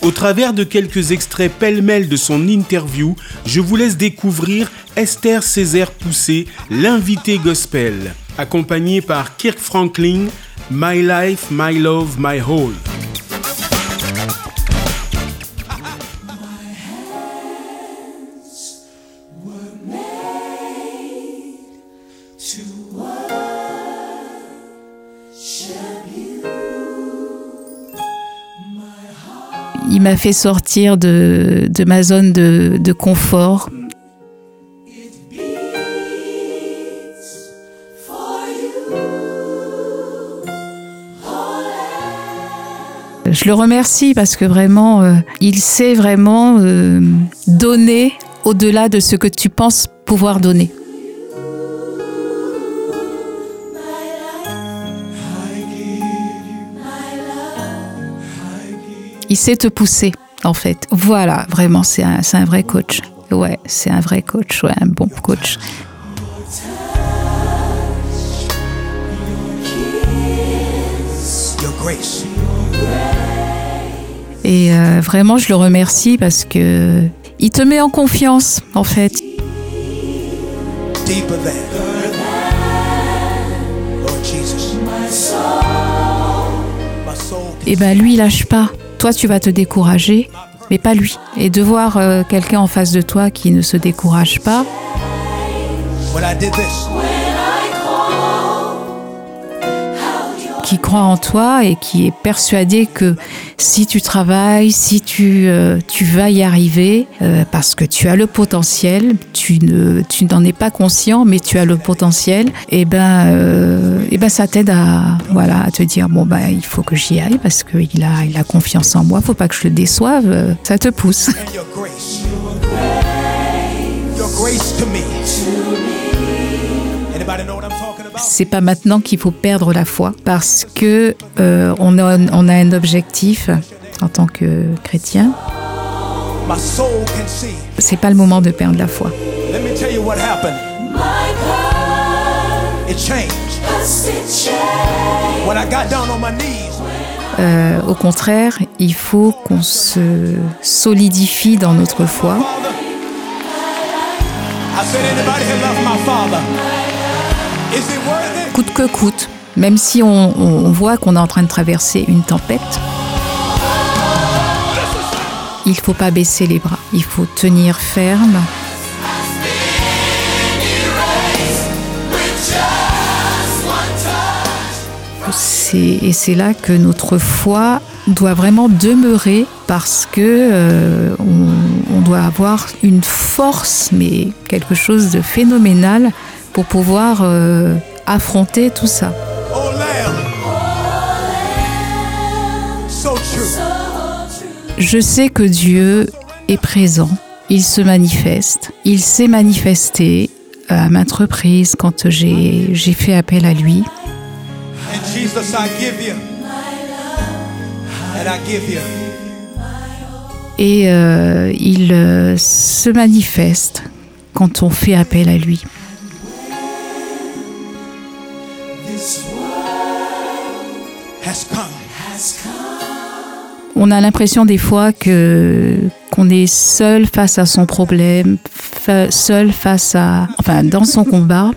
Au travers de quelques extraits pêle-mêle de son interview, je vous laisse découvrir Esther Césaire Poussé, l'invité gospel, accompagnée par Kirk Franklin, My Life, My Love, My Whole. Il m'a fait sortir de, ma zone de, de confort. Je le remercie parce que vraiment, euh, il sait vraiment euh, donner au-delà de ce que tu penses pouvoir donner. Il sait te pousser, en fait. Voilà, vraiment, c'est un, vrai coach. Ouais, c'est un vrai coach, ouais, un bon coach. Et euh, vraiment, je le remercie parce que il te met en confiance, en fait. Et ben lui, il lâche pas. Toi, tu vas te décourager, mais pas lui. Et de voir euh, quelqu'un en face de toi qui ne se décourage pas, qui croit en toi et qui est persuadé que si tu travailles, si tu, euh, tu vas y arriver, euh, parce que tu as le potentiel, tu ne tu n'en es pas conscient, mais tu as le potentiel, et ben, euh, et ben ça t'aide à voilà te dire bon ben il faut que j'y aille parce qu'il a il a confiance en moi, faut pas que je le déçoive, ça te pousse. C'est pas maintenant qu'il faut perdre la foi parce que euh, on a on a un objectif en tant que chrétien. My soul can see. C'est pas le moment de perdre la foi. Let me tell you what happened. It changed. When I got down on my knees, Euh, au contraire, il faut qu'on se solidifie dans notre foi. Father, I said, anybody here love my father? Coûte que coûte, même si on, voit qu'on est en train de traverser une tempête, il faut pas baisser les bras, il faut tenir ferme. Et c'est là que notre foi doit vraiment demeurer parce que euh, on doit avoir une force, mais quelque chose de phénoménal pour pouvoir euh, affronter tout ça. Je sais que Dieu est présent, il se manifeste, il s'est manifesté à maintes reprises quand j'ai fait appel à lui. Et euh, il se manifeste quand on fait appel à lui. On a l'impression des fois que qu'on est seul face à son problème, fa- seul face à, enfin, dans son combat.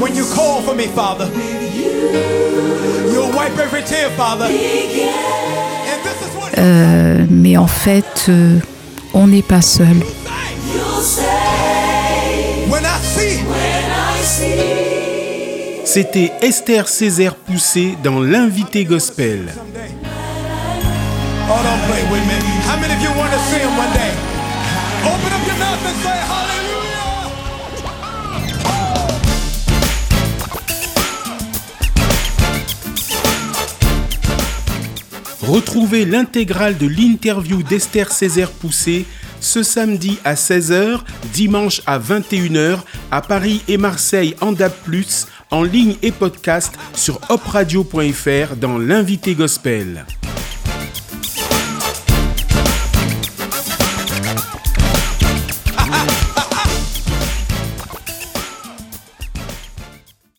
When you call for me, Father, you'll wipe every tear, Father. And this is what Euh, mais en fait, euh, on n'est pas seul. when I see. C'était Esther Césaire Poussé dans l'invité gospel. Retrouvez l'intégrale de l'interview d'Esther Césaire Poussé ce samedi à 16h, dimanche à 21h à Paris et Marseille en DAB+, en ligne et podcast sur opradio.fr dans l'invité gospel.